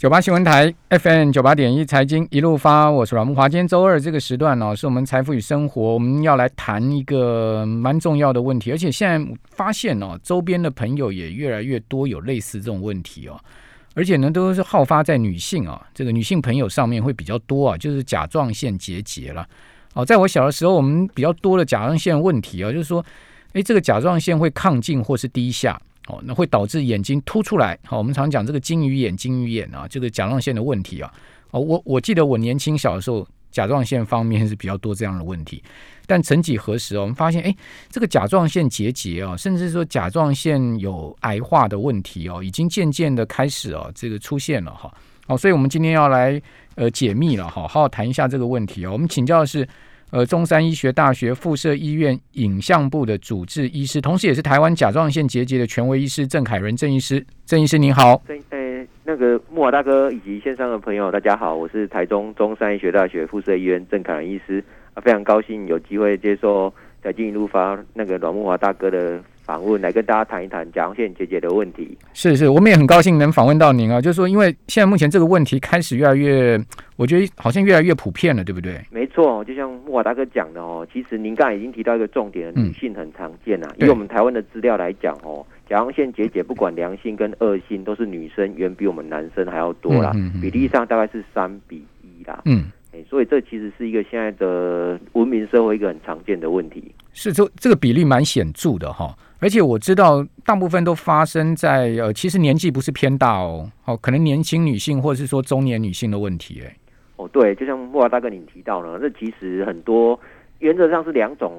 九八新闻台 FM 九八点一财经一路发，我是阮木华。今天周二这个时段呢，是我们财富与生活，我们要来谈一个蛮重要的问题。而且现在发现哦，周边的朋友也越来越多有类似这种问题哦，而且呢，都是好发在女性啊，这个女性朋友上面会比较多啊，就是甲状腺结节了。哦，在我小的时候，我们比较多的甲状腺问题啊，就是说，诶，这个甲状腺会亢进或是低下。哦，那会导致眼睛凸出来。好，我们常讲这个金鱼眼、金鱼眼啊，这个甲状腺的问题啊。哦，我我记得我年轻小的时候，甲状腺方面是比较多这样的问题。但曾几何时哦，我们发现，哎，这个甲状腺结节啊，甚至说甲状腺有癌化的问题哦，已经渐渐的开始哦，这个出现了哈。好，所以我们今天要来呃解密了哈，好好谈一下这个问题哦。我们请教的是。呃，中山医学大学附设医院影像部的主治医师，同时也是台湾甲状腺结节的权威医师郑凯仁郑医师，郑医师您好。郑呃，那个木华大哥以及线上的朋友，大家好，我是台中中山医学大学附设医院郑凯仁医师，啊，非常高兴有机会接受财经一路发那个阮木华大哥的。访问来跟大家谈一谈甲状腺结节的问题。是是，我们也很高兴能访问到您啊。就是说，因为现在目前这个问题开始越来越，我觉得好像越来越普遍了，对不对？没错，就像木瓦大哥讲的哦，其实您刚才已经提到一个重点，女性很常见啊。以我们台湾的资料来讲哦，甲状腺结节不管良性跟恶性，都是女生远比我们男生还要多啦，比例上大概是三比一啦。嗯。所以这其实是一个现在的文明社会一个很常见的问题。是，这这个比例蛮显著的哈。而且我知道大部分都发生在呃，其实年纪不是偏大哦，哦，可能年轻女性或者是说中年女性的问题。哎，哦，对，就像莫华大哥你提到呢，这其实很多原则上是两种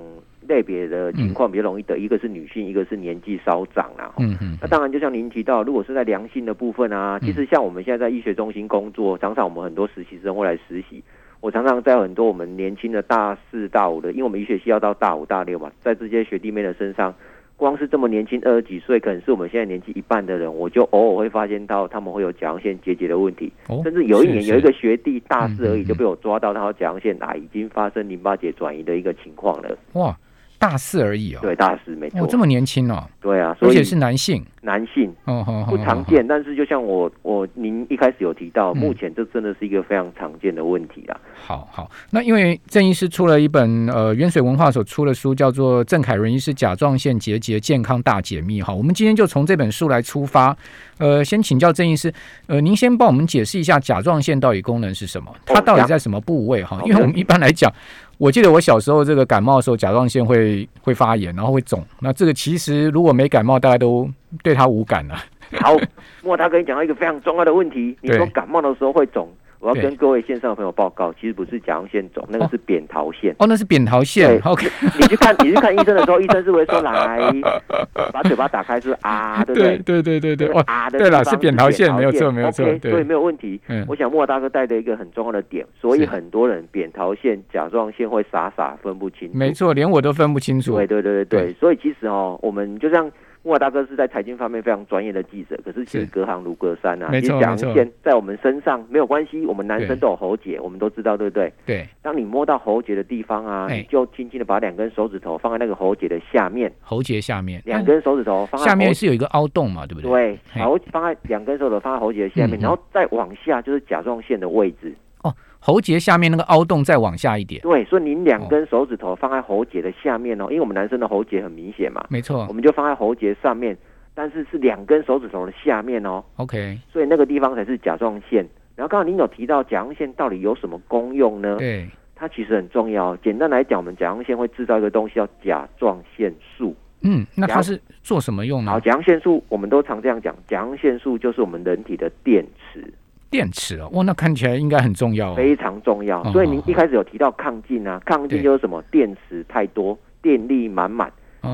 类别的情况比较容易得，一个是女性，一个是年纪稍长啊。嗯嗯。那当然，就像您提到，如果是在良性的部分啊，其实像我们现在在医学中心工作，常常我们很多实习生会来实习。我常常在很多我们年轻的大四、大五的，因为我们医学系要到大五、大六嘛，在这些学弟妹的身上，光是这么年轻二十几岁，可能是我们现在年纪一半的人，我就偶尔会发现到他们会有甲状腺结节的问题，甚至有一年有一个学弟大四而已就被我抓到，他有甲状腺癌已经发生淋巴结转移的一个情况了。哇！大四而已哦，对，大四没错，这么年轻哦，对啊，而且是男性，男性，哦，不常见，但是就像我我您一开始有提到，目前这真的是一个非常常见的问题啦。好好，那因为郑医师出了一本呃远水文化所出的书，叫做《郑凯伦医师甲状腺结节健康大解密》哈，我们今天就从这本书来出发，呃，先请教郑医师，呃，您先帮我们解释一下甲状腺到底功能是什么，它到底在什么部位哈？因为我们一般来讲。我记得我小时候这个感冒的时候，甲状腺会会发炎，然后会肿。那这个其实如果没感冒，大家都对它无感了。好，莫大哥，你讲到一个非常重要的问题，你说感冒的时候会肿。我要跟各位线上的朋友报告，其实不是甲状腺肿，那个是扁桃腺。哦，那是扁桃腺。OK，你去看，你去看医生的时候，医生是会说来把嘴巴打开，是啊，对不对？对对对对对。啊的，对了，是扁桃腺，没有错，没有错。所以没有问题。我想莫大哥带的一个很重要的点，所以很多人扁桃腺、甲状腺会傻傻分不清。没错，连我都分不清楚。对对对对对。所以其实哦，我们就像。木瓦大哥是在财经方面非常专业的记者，可是其实隔行如隔山啊。没错，没错。在我们身上没有关系，我们男生都有喉结，我们都知道，对不对？对。当你摸到喉结的地方啊，你就轻轻的把两根手指头放在那个喉结的下面。喉结下面。两根手指头放在下面是有一个凹洞嘛，对不对？对。然后放在两根手指头放在喉结的下面，然后再往下就是甲状腺的位置。喉结下面那个凹洞再往下一点，对，所以您两根手指头放在喉结的下面哦，因为我们男生的喉结很明显嘛，没错，我们就放在喉结上面，但是是两根手指头的下面哦，OK，所以那个地方才是甲状腺。然后刚刚您有提到甲状腺到底有什么功用呢？对，它其实很重要。简单来讲，我们甲状腺会制造一个东西叫甲状腺素。嗯，那它是做什么用呢？好，甲状腺素我们都常这样讲，甲状腺素就是我们人体的电池。电池哦，哇，那看起来应该很重要，非常重要。所以您一开始有提到抗进啊，抗进就是什么？电池太多，电力满满。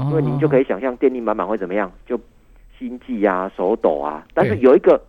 所以您就可以想象电力满满会怎么样？就心悸啊，手抖啊。但是有一个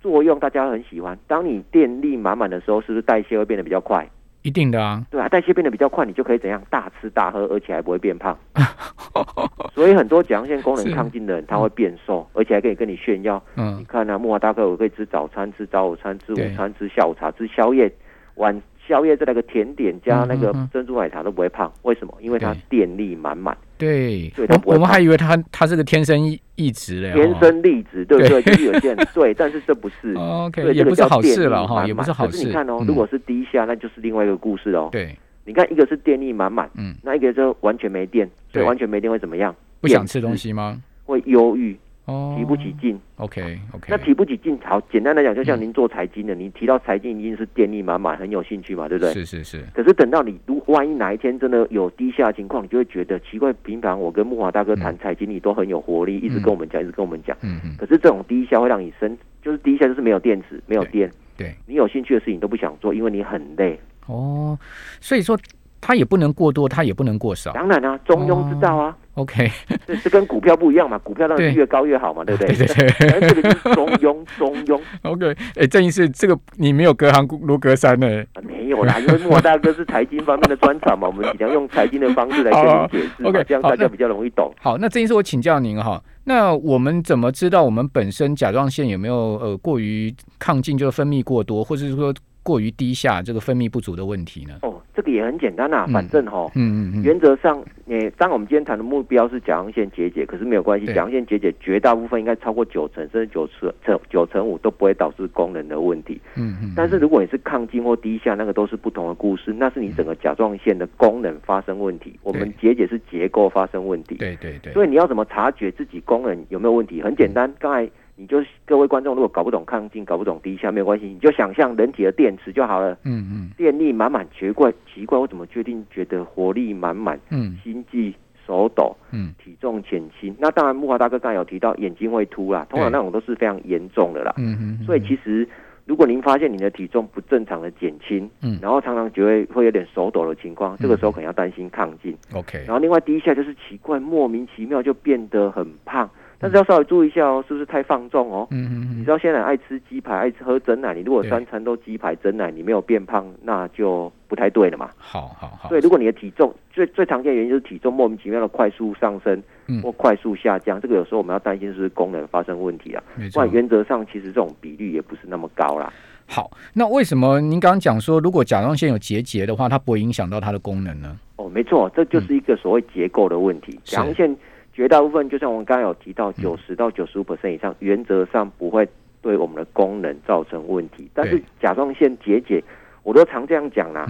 作用，大家很喜欢。当你电力满满的时候，是不是代谢会变得比较快？一定的啊，对啊，代谢变得比较快，你就可以怎样大吃大喝，而且还不会变胖。所以很多甲状腺功能亢进的人，他会变瘦，而且还可以跟你炫耀。嗯，你看啊，木华大哥，我可以吃早餐，吃早午餐，吃午餐，吃下午茶，吃宵夜，晚宵夜再来个甜点加那个珍珠奶茶都不会胖。为什么？因为它电力满满。对，我我们还以为他他是个天生异质嘞，天生丽质，对不对？就是有些人对，但是这不是，OK，也不是好事了哈，也不是好事。你看哦，如果是低下，那就是另外一个故事哦。对，你看一个是电力满满，嗯，那一个就完全没电，对，完全没电会怎么样？不想吃东西吗？会忧郁。提不起劲，OK OK。那提不起劲，好简单来讲，就像您做财经的，你提到财经一定是电力满满，很有兴趣嘛，对不对？是是是。可是等到你如万一哪一天真的有低下情况，你就会觉得奇怪。平常我跟木华大哥谈财经，你都很有活力，一直跟我们讲，一直跟我们讲。嗯嗯。可是这种低下会让你生，就是低下就是没有电池，没有电。对。你有兴趣的事情都不想做，因为你很累。哦，所以说。它也不能过多，它也不能过少。当然啊，中庸之道啊。OK，这是跟股票不一样嘛？股票当然越高越好嘛，对不对？对对对。这个是中庸，中庸。OK，哎，郑医师，这个你没有隔行如隔山呢。没有啦，因为莫大哥是财经方面的专长嘛，我们尽量用财经的方式来跟你解释。OK，这样大家比较容易懂。好，那郑医师，我请教您哈，那我们怎么知道我们本身甲状腺有没有呃过于亢进，就是分泌过多，或者是说？过于低下，这个分泌不足的问题呢？哦，这个也很简单啊，反正哈，嗯嗯嗯，原则上，你当我们今天谈的目标是甲状腺结节，可是没有关系，甲状腺结节绝大部分应该超过九成，甚至九成九成五都不会导致功能的问题。嗯嗯，但是如果你是亢进或低下，那个都是不同的故事，那是你整个甲状腺的功能发生问题。我们结节是结构发生问题。对对对。所以你要怎么察觉自己功能有没有问题？很简单，刚才。你就各位观众，如果搞不懂亢进，搞不懂低下，没有关系，你就想象人体的电池就好了。嗯嗯，电力满满，奇怪奇怪，我怎么决定觉得活力满满？嗯，心悸、手抖，嗯，体重减轻。那当然，木华大哥刚才有提到眼睛会凸啦，通常那种都是非常严重的啦。嗯嗯，所以其实如果您发现你的体重不正常的减轻，嗯，然后常常觉得会有点手抖的情况，这个时候可能要担心亢进。OK，然后另外低下就是奇怪，莫名其妙就变得很胖。但是要稍微注意一下哦，是不是太放纵哦？嗯嗯你知道现在爱吃鸡排，爱吃喝真奶，你如果三餐都鸡排真奶，你没有变胖，那就不太对了嘛。好好好。所以，如果你的体重最最常见原因就是体重莫名其妙的快速上升，或快速下降，这个有时候我们要担心是不是功能发生问题啊？没错。原则上其实这种比率也不是那么高啦。好，那为什么您刚刚讲说，如果甲状腺有结节的话，它不会影响到它的功能呢？哦，没错，这就是一个所谓结构的问题。甲状腺。绝大部分，就像我们刚刚有提到，九十到九十五 percent 以上，原则上不会对我们的功能造成问题。但是甲状腺结节，我都常这样讲啦，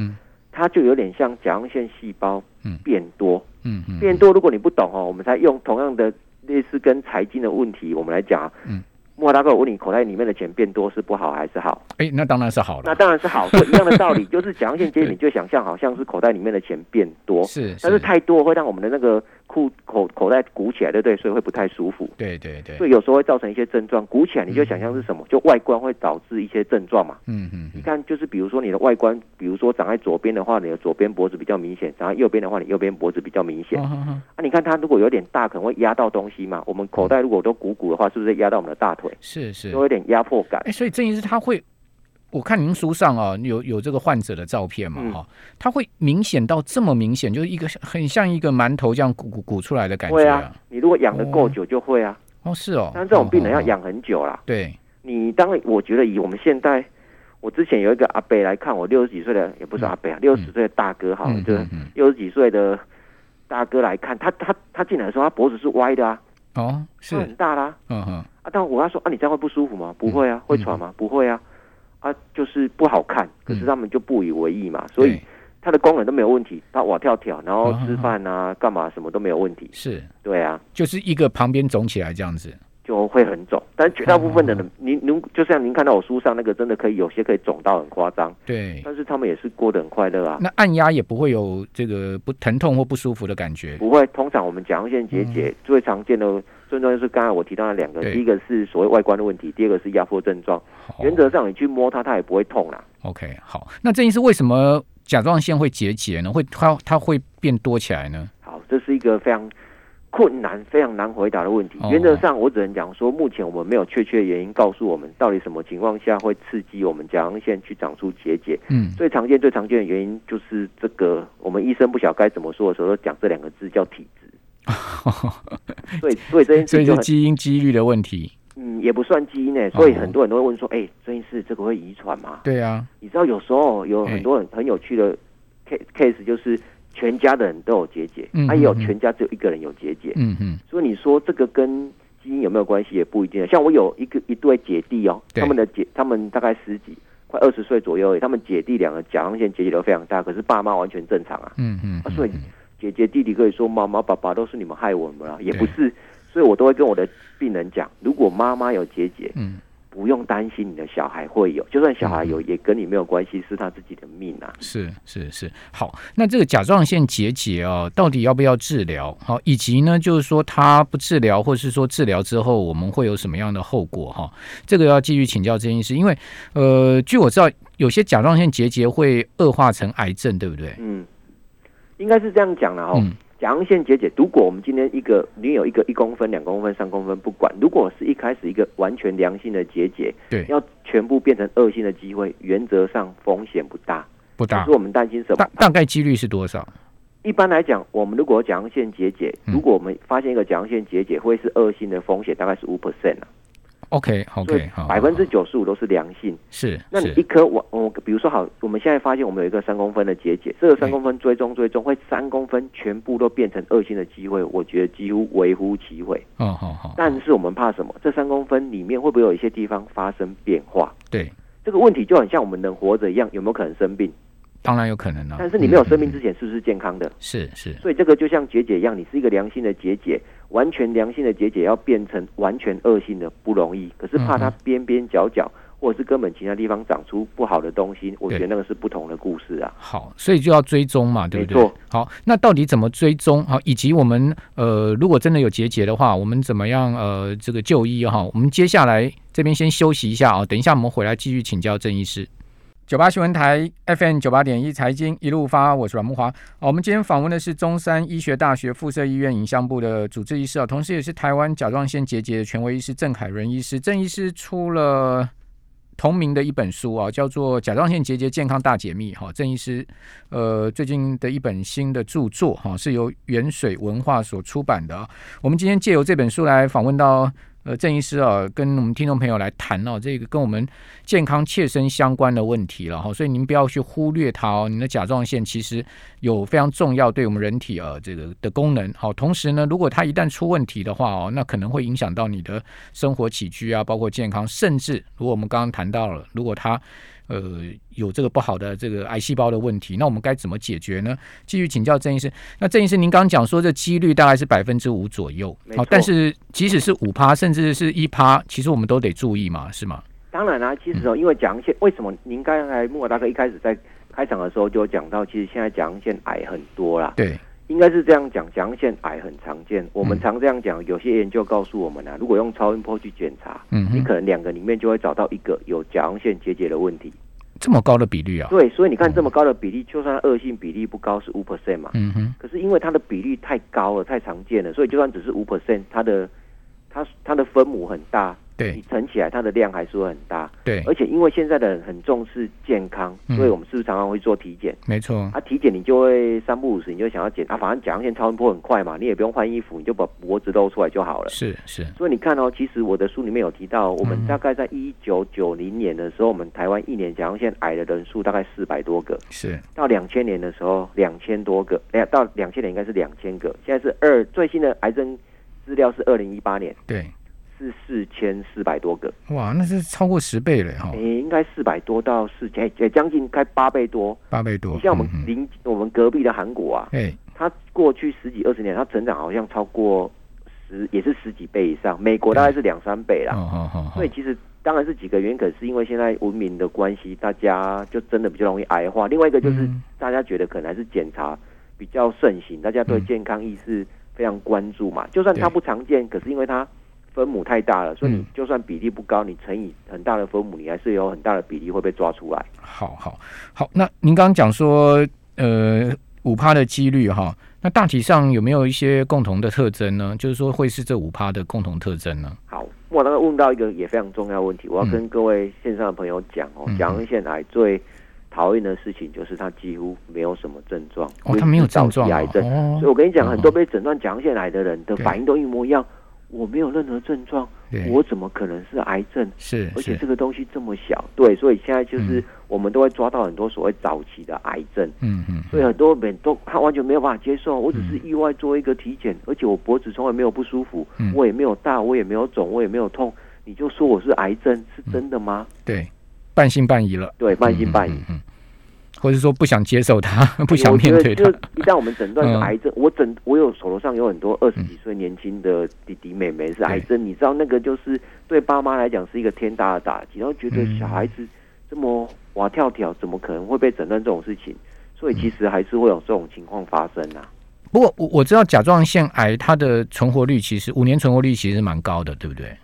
它就有点像甲状腺细胞变多，嗯嗯，变多。如果你不懂哦，我们才用同样的类似跟财经的问题，我们来讲，嗯。莫大哥，我问你，口袋里面的钱变多是不好还是好？哎，那当然是好了。那当然是好，一样的道理，就是甲状腺结节，你就想象好像是口袋里面的钱变多，是，但是太多会让我们的那个裤口口袋鼓起来，对不对？所以会不太舒服。对对对。所以有时候会造成一些症状，鼓起来你就想象是什么？就外观会导致一些症状嘛。嗯嗯。你看，就是比如说你的外观，比如说长在左边的话，你的左边脖子比较明显；长在右边的话，你右边脖子比较明显。啊，你看它如果有点大，可能会压到东西嘛。我们口袋如果都鼓鼓的话，是不是压到我们的大腿？是是。有点压迫感，哎，所以郑医师他会，我看您书上啊有有这个患者的照片嘛，哈，他会明显到这么明显，就是一个很像一个馒头这样鼓鼓鼓出来的感觉。会啊，你如果养的够久就会啊。哦，是哦，但这种病人要养很久啦。对，你当我觉得以我们现在，我之前有一个阿伯来看我，六十几岁的也不是阿伯啊，六十岁的大哥哈，就是六十几岁的大哥来看他，他他进来的时候，他脖子是歪的啊。哦，是很大啦。嗯哼。啊，但我要说啊，你这样会不舒服吗？不会啊，会喘吗？不会啊，啊，就是不好看。可是他们就不以为意嘛，所以它的功能都没有问题。他哇跳跳，然后吃饭啊，干嘛什么都没有问题。是，对啊，就是一个旁边肿起来这样子。就会很肿，但绝大部分的人，您您就像您看到我书上那个，真的可以有些可以肿到很夸张，对，但是他们也是过得很快乐啊。那按压也不会有这个不疼痛或不舒服的感觉，不会。通常我们甲状腺结节最常见的症状就是刚才我提到的两个，第一个是所谓外观的问题，第二个是压迫症状。原则上你去摸它，它也不会痛啦。OK，好，那这意是为什么甲状腺会结节呢？会它它会变多起来呢？好，这是一个非常。困难非常难回答的问题。原则上，我只能讲说，目前我们没有确切原因告诉我们到底什么情况下会刺激我们甲状腺去长出结节。嗯，最常见、最常见的原因就是这个，我们医生不晓得该怎么说的时候，都讲这两个字叫体质。所以，所以这件事是基因几率的问题。嗯，也不算基因诶。所以很多人都会问说：“哎，这件事这个会遗传吗？”对啊。你知道有时候有很多很很有趣的 case，就是。全家的人都有结节，他也有全家只有一个人有结节。嗯嗯，所以你说这个跟基因有没有关系也不一定。像我有一个一对姐弟哦，他们的姐他们大概十几快二十岁左右，他们姐弟两个甲状腺结节都非常大，可是爸妈完全正常啊。嗯嗯，所以姐姐弟弟可以说妈妈爸爸都是你们害我们啊，也不是。所以我都会跟我的病人讲，如果妈妈有结节，嗯。不用担心你的小孩会有，就算小孩有，也跟你没有关系，是他自己的命啊。是是是，好，那这个甲状腺结节啊，到底要不要治疗？好，以及呢，就是说他不治疗，或是说治疗之后，我们会有什么样的后果？哈，这个要继续请教郑医师，因为呃，据我知道，有些甲状腺结节会恶化成癌症，对不对？嗯，应该是这样讲的哈。甲状腺结节，如果我们今天一个你有一个一公分、两公分、三公分，不管，如果是一开始一个完全良性的结节，对，要全部变成恶性的机会，原则上风险不大，不大。是我们担心什么？大大概几率是多少？一般来讲，我们如果甲状腺结节，如果我们发现一个甲状腺结节会是恶性的风险，大概是五 percent 啊。OK，OK，百分之九十五都是良性。是，那你一颗我我比如说好，我们现在发现我们有一个三公分的结节，这个三公分追踪追踪会三公分全部都变成恶性的机会，我觉得几乎微乎其微。哦，好好。但是我们怕什么？这三公分里面会不会有一些地方发生变化？对，这个问题就很像我们人活着一样，有没有可能生病？当然有可能了。但是你没有生病之前是不是健康的？是是。所以这个就像结节一样，你是一个良性的结节。完全良性的结节要变成完全恶性的不容易，可是怕它边边角角或者是根本其他地方长出不好的东西，我觉得那个是不同的故事啊。好，所以就要追踪嘛，对不对？好，那到底怎么追踪？好，以及我们呃，如果真的有结节的话，我们怎么样呃这个就医哈？我们接下来这边先休息一下啊，等一下我们回来继续请教郑医师。九八新闻台 FM 九八点一财经一路发，我是阮木华。我们今天访问的是中山医学大学附设医院影像部的主治医师啊，同时也是台湾甲状腺结节的权威医师郑凯伦医师。郑医师出了同名的一本书啊，叫做《甲状腺结节健康大解密》哈。郑医师呃最近的一本新的著作哈，是由远水文化所出版的。我们今天借由这本书来访问到。呃，郑医师啊，跟我们听众朋友来谈哦，这个跟我们健康切身相关的问题了哈，所以您不要去忽略它哦。您的甲状腺其实有非常重要对我们人体啊这个的功能好，同时呢，如果它一旦出问题的话哦，那可能会影响到你的生活起居啊，包括健康，甚至如果我们刚刚谈到了，如果它呃，有这个不好的这个癌细胞的问题，那我们该怎么解决呢？继续请教郑医师。那郑医师，您刚刚讲说这几率大概是百分之五左右，好，但是即使是五趴，甚至是一趴，其实我们都得注意嘛，是吗？当然啦，其实哦，因为甲状腺，为什么您刚才莫大哥一开始在开场的时候就讲到，其实现在甲状腺癌很多啦。对。应该是这样讲，甲状腺癌很常见。我们常这样讲，有些研究告诉我们啊，如果用超音波去检查，嗯，你可能两个里面就会找到一个有甲状腺结节的问题。这么高的比率啊？对，所以你看这么高的比例，就算恶性比例不高，是五 percent 嘛。嗯哼。可是因为它的比率太高了，太常见了，所以就算只是五 percent，它的它它的分母很大。对，你乘起来它的量还是会很大。对，而且因为现在的人很重视健康，所以我们是不是常常会做体检？没错。啊，体检你就会三不五时，你就想要检啊，反正甲状腺超音波很快嘛，你也不用换衣服，你就把脖子露出来就好了。是是。所以你看哦，其实我的书里面有提到，我们大概在一九九零年的时候，我们台湾一年甲状腺癌的人数大概四百多个。是。到两千年的时候，两千多个。哎呀，到两千年应该是两千个。现在是二最新的癌症资料是二零一八年。对。是四千四百多个，哇，那是超过十倍了哈！诶，应该四百多到四千，也，将近开八倍多，八倍多。你像我们邻我们隔壁的韩国啊，哎，它过去十几二十年，它成长好像超过十，也是十几倍以上。美国大概是两三倍啦。所以其实当然是几个原因，可是因为现在文明的关系，大家就真的比较容易癌化。另外一个就是大家觉得可能还是检查比较盛行，大家对健康意识非常关注嘛。就算它不常见，可是因为它。分母太大了，所以你就算比例不高，你乘以很大的分母，你还是有很大的比例会被抓出来。好好好，那您刚刚讲说，呃，五趴的几率哈，那大体上有没有一些共同的特征呢？就是说会是这五趴的共同特征呢？好，我刚刚问到一个也非常重要的问题，我要跟各位线上的朋友讲哦，甲状腺癌最讨厌的事情就是它几乎没有什么症状，哦，它没有症状，癌症，所以我跟你讲，很多被诊断甲状腺癌的人的反应都一模一样。我没有任何症状，我怎么可能是癌症？是，而且这个东西这么小，对，所以现在就是我们都会抓到很多所谓早期的癌症。嗯嗯，所以很多人都他完全没有办法接受，我只是意外做一个体检，而且我脖子从来没有不舒服，我也没有大，我也没有肿，我也没有痛，你就说我是癌症，是真的吗？对，半信半疑了。对，半信半疑。或者说不想接受他，不想面对就。一旦我们诊断是癌症，我诊我有手头上有很多二十几岁年轻的弟弟妹妹是癌症，你知道那个就是对爸妈来讲是一个天大的打击，然后觉得小孩子这么哇跳跳，怎么可能会被诊断这种事情？所以其实还是会有这种情况发生啊。不过我我知道甲状腺癌它的存活率其实五年存活率其实蛮高的，对不对？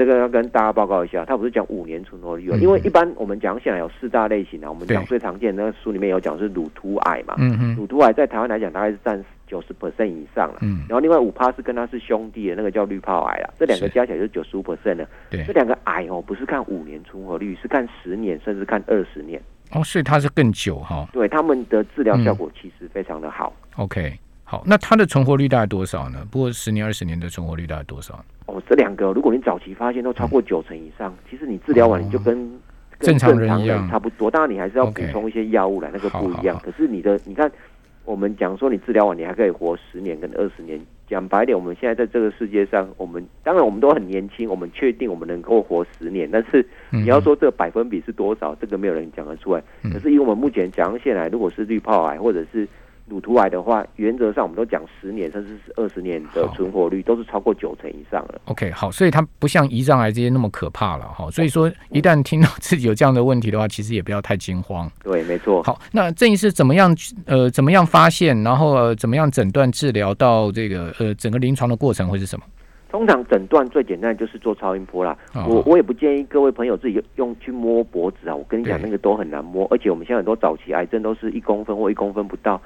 哎，这个要跟大家报告一下，他不是讲五年存活率哦，因为一般我们讲起来有四大类型啊，我们讲最常见那个书里面有讲是乳突癌嘛，嗯嗯，乳突癌在台湾来讲大概是占九十 percent 以上了，嗯，然后另外五趴是跟他是兄弟的那个叫滤泡癌啊，这两个加起来就是九十五 percent 了，对，这两个癌哦不是看五年存活率，是看十年甚至看二十年，哦，所以它是更久哈，对，他们的治疗效果其实非常的好，OK。好，那它的存活率大概多少呢？不过十年、二十年的存活率大概多少？哦，这两个，如果你早期发现都超过九成以上，其实你治疗完你就跟正常人一样差不多。当然，你还是要补充一些药物来，那个不一样。可是你的，你看，我们讲说你治疗完你还可以活十年跟二十年。讲白点，我们现在在这个世界上，我们当然我们都很年轻，我们确定我们能够活十年。但是你要说这个百分比是多少，这个没有人讲得出来。可是以我们目前甲状腺癌，如果是滤泡癌或者是乳突癌的话，原则上我们都讲十年甚至是二十年的存活率都是超过九成以上了。OK，好，所以它不像胰脏癌这些那么可怕了哈。所以说，一旦听到自己有这样的问题的话，其实也不要太惊慌。对，没错。好，那郑医师怎么样？呃，怎么样发现？然后怎么样诊断治疗？到这个呃整个临床的过程会是什么？通常诊断最简单就是做超音波啦。我我也不建议各位朋友自己用去摸脖子啊。我跟你讲，那个都很难摸，而且我们现在很多早期癌症都是一公分或一公分不到。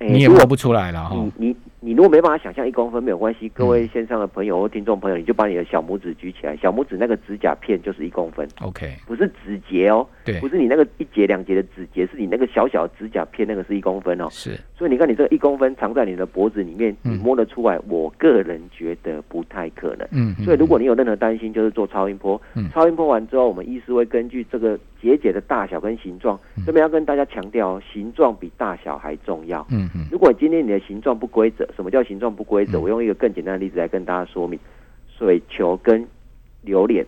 你也摸不出来了哈。你你你如果没办法想象一公分没有关系，各位线上的朋友或听众朋友，你就把你的小拇指举起来，小拇指那个指甲片就是一公分。OK，不是指节哦，对，不是你那个一节两节的指节，是你那个小小的指甲片，那个是一公分哦。是，所以你看你这个一公分藏在你的脖子里面，你摸得出来？我个人觉得不太可能。嗯，所以如果你有任何担心，就是做超音波。嗯，超音波完之后，我们医师会根据这个结节的大小跟形状，这边要跟大家强调，哦形状比大小还重要。嗯嗯，如果今天你的形状不规则，什么叫形状不规则？我用一个更简单的例子来跟大家说明：水球跟榴莲。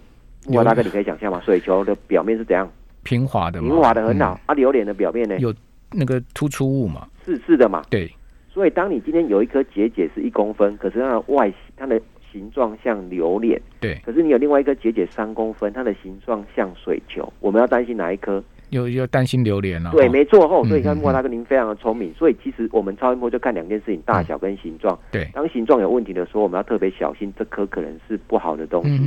哇大哥，你可以想象吗？水球的表面是怎样？平滑的，平滑的很好。啊，榴莲的表面呢？有那个突出物嘛？是是的嘛？对。所以，当你今天有一颗结节是一公分，可是它的外它的形状像榴莲，对。可是你有另外一颗结节三公分，它的形状像水球，我们要担心哪一颗？又又担心榴莲了，对，没错吼。所以你看莫大哥您非常的聪明，所以其实我们超音波就看两件事情：大小跟形状。对，当形状有问题的时候，我们要特别小心，这颗可能是不好的东西。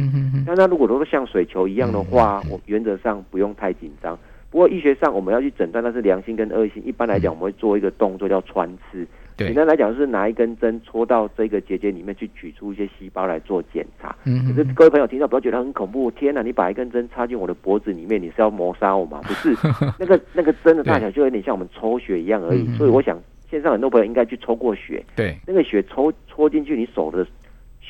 那那如果都是像水球一样的话，我原则上不用太紧张。不过医学上我们要去诊断它是良性跟恶性，一般来讲我们会做一个动作叫穿刺。简单来讲，是拿一根针戳到这个结节里面去取出一些细胞来做检查。可是各位朋友听到不要觉得很恐怖，天哪！你把一根针插进我的脖子里面，你是要谋杀我吗？不是，那个那个针的大小就有点像我们抽血一样而已。所以我想，线上很多朋友应该去抽过血。对，那个血抽戳进去你手的。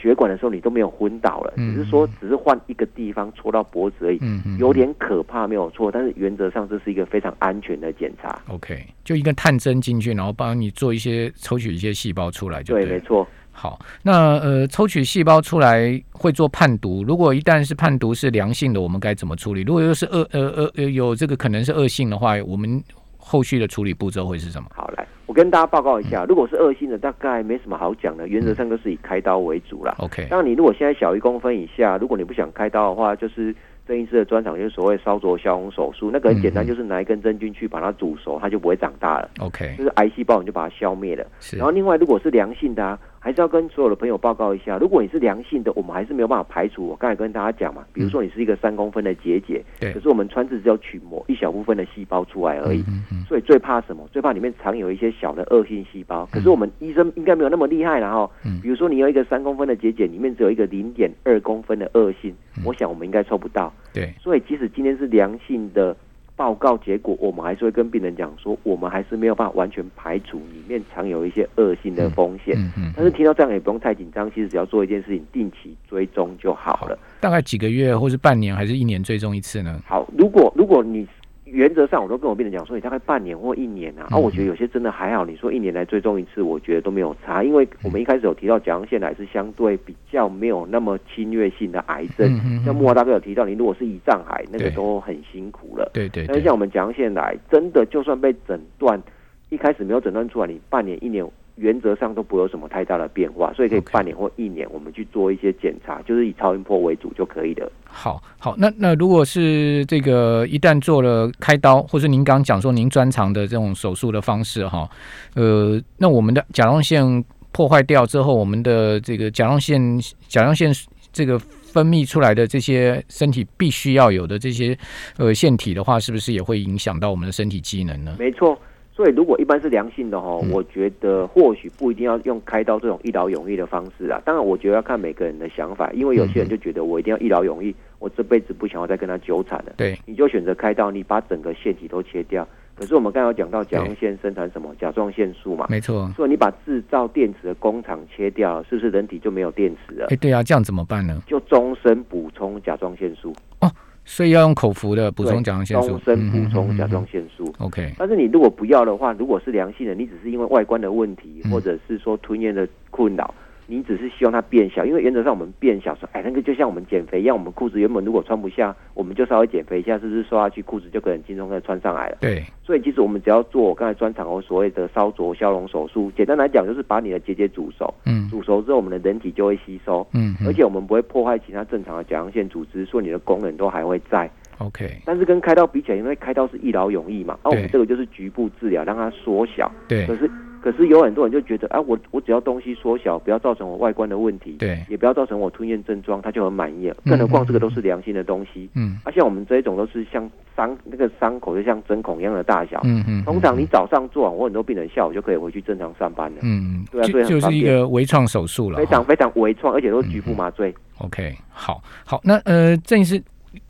血管的时候你都没有昏倒了，只是说只是换一个地方戳到脖子而已，有点可怕，没有错。但是原则上这是一个非常安全的检查。OK，就一个探针进去，然后帮你做一些抽取一些细胞出来就对，没错。好，那呃抽取细胞出来会做判读，如果一旦是判读是良性的，我们该怎么处理？如果又是恶呃呃呃有这个可能是恶性的话，我们后续的处理步骤会是什么？好来。我跟大家报告一下，如果是恶性的，大概没什么好讲的，原则上都是以开刀为主啦。OK，那你如果现在小一公分以下，如果你不想开刀的话，就是郑医师的专长，就是所谓烧灼消红手术，那个很简单，就是拿一根针进去把它煮熟，它就不会长大了。OK，就是癌细胞你就把它消灭了。然后另外如果是良性的啊。还是要跟所有的朋友报告一下，如果你是良性的，我们还是没有办法排除。我刚才跟大家讲嘛，比如说你是一个三公分的结节，对，可是我们穿刺只有取模一小部分的细胞出来而已。所以最怕什么？最怕里面藏有一些小的恶性细胞。可是我们医生应该没有那么厉害了哈。比如说你有一个三公分的结节，里面只有一个零点二公分的恶性，我想我们应该抽不到。对，所以即使今天是良性的。报告结果，我们还是会跟病人讲说，我们还是没有办法完全排除里面藏有一些恶性的风险。嗯嗯。但是听到这样也不用太紧张，其实只要做一件事情，定期追踪就好了。大概几个月，或是半年，还是一年追踪一次呢？好，如果如果你。原则上，我都跟我病人讲说，你大概半年或一年啊。啊，我觉得有些真的还好。你说一年来追踪一次，我觉得都没有差。因为我们一开始有提到甲状腺癌是相对比较没有那么侵略性的癌症。像莫华大哥有提到，你如果是胰脏癌，那个都很辛苦了。对对。但是像我们甲状腺癌，真的就算被诊断，一开始没有诊断出来，你半年一年。原则上都不会有什么太大的变化，所以可以半年或一年，我们去做一些检查，就是以超音波为主就可以的。好，好，那那如果是这个一旦做了开刀，或是您刚讲说您专长的这种手术的方式哈，呃，那我们的甲状腺破坏掉之后，我们的这个甲状腺甲状腺这个分泌出来的这些身体必须要有的这些呃腺体的话，是不是也会影响到我们的身体机能呢？没错。所以，如果一般是良性的哈，我觉得或许不一定要用开刀这种一劳永逸的方式啊。当然，我觉得要看每个人的想法，因为有些人就觉得我一定要一劳永逸，我这辈子不想要再跟他纠缠了。对，你就选择开刀，你把整个腺体都切掉。可是我们刚刚讲到甲状腺生产什么甲状腺素嘛？没错。所以你把制造电池的工厂切掉，是不是人体就没有电池了？哎，对啊，这样怎么办呢？就终身补充甲状腺素。哦。所以要用口服的补充甲状腺素，终身补充甲状腺素。OK，但是你如果不要的话，如果是良性的，你只是因为外观的问题，或者是说吞咽的困扰。你只是希望它变小，因为原则上我们变小说，哎，那个就像我们减肥一样，我们裤子原本如果穿不下，我们就稍微减肥一下，是不是瘦下去，裤子就可能轻松的穿上来了？对。所以其实我们只要做我刚才专场我所谓的烧灼消融手术，简单来讲就是把你的结节煮熟，嗯，煮熟之后我们的人体就会吸收，嗯，而且我们不会破坏其他正常的甲状腺组织，所以你的功能都还会在。OK。但是跟开刀比起来，因为开刀是一劳永逸嘛，而我们这个就是局部治疗，让它缩小。对。可是。可是有很多人就觉得，啊，我我只要东西缩小，不要造成我外观的问题，对，也不要造成我吞咽症状，他就很满意了。更何况这个都是良心的东西，嗯，而像我们这一种都是像伤那个伤口就像针孔一样的大小，嗯嗯，通常你早上做完，我很多病人下午就可以回去正常上班了，嗯，对啊，所以就是一个微创手术了，非常非常微创，而且都是局部麻醉。OK，好，好，那呃，郑医师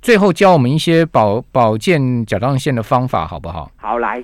最后教我们一些保保健甲状腺的方法，好不好？好，来。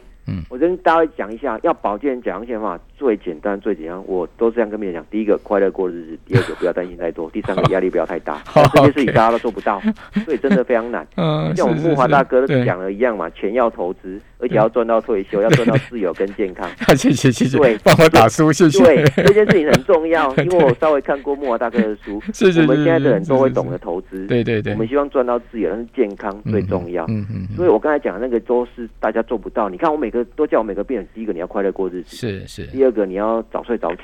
我跟大家讲一下，要保健甲状腺方法最简单、最简单，我都这样跟别人讲：第一个，快乐过日子；第二个，不要担心太多；第三个，压力不要太大。这些事情大家都做不到，所以真的非常难。嗯，像我们木华大哥讲的一样嘛，钱要投资，而且要赚到退休，要赚到自由跟健康。谢谢谢谢，对，帮我打书，谢谢。对，这件事情很重要，因为我稍微看过木华大哥的书，我们现在的人都会懂得投资。对对对，我们希望赚到自由，但是健康最重要。嗯嗯，所以我刚才讲的那个都是大家做不到。你看，我每个都叫我每个病人。第一个你要快乐过日子，是是。第二个你要早睡早起。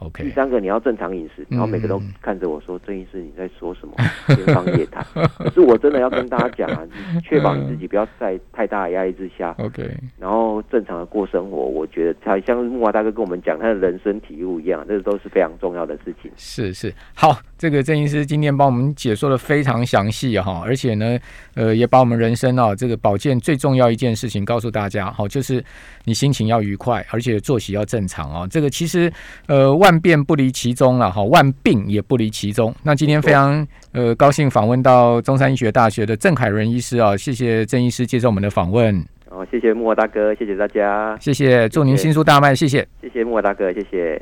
OK，第三个你要正常饮食，然后每个都看着我说：“郑医师你在说什么？天方夜谭。”可是我真的要跟大家讲啊，确保你自己不要在太大的压力之下，OK，然后正常的过生活。我觉得他像木华大哥跟我们讲他的人生体悟一样，这都是非常重要的事情。是是，好，这个郑医师今天帮我们解说的非常详细哈，而且呢，呃，也把我们人生啊这个保健最重要一件事情告诉大家，好，就是你心情要愉快，而且作息要正常啊。这个其实呃。万变不离其宗了哈，万病也不离其宗。那今天非常呃高兴访问到中山医学大学的郑凯仁医师啊，谢谢郑医师接受我们的访问。哦，谢谢木华大哥，谢谢大家，谢谢，祝您新书大卖，谢谢，谢谢木华大哥，谢谢。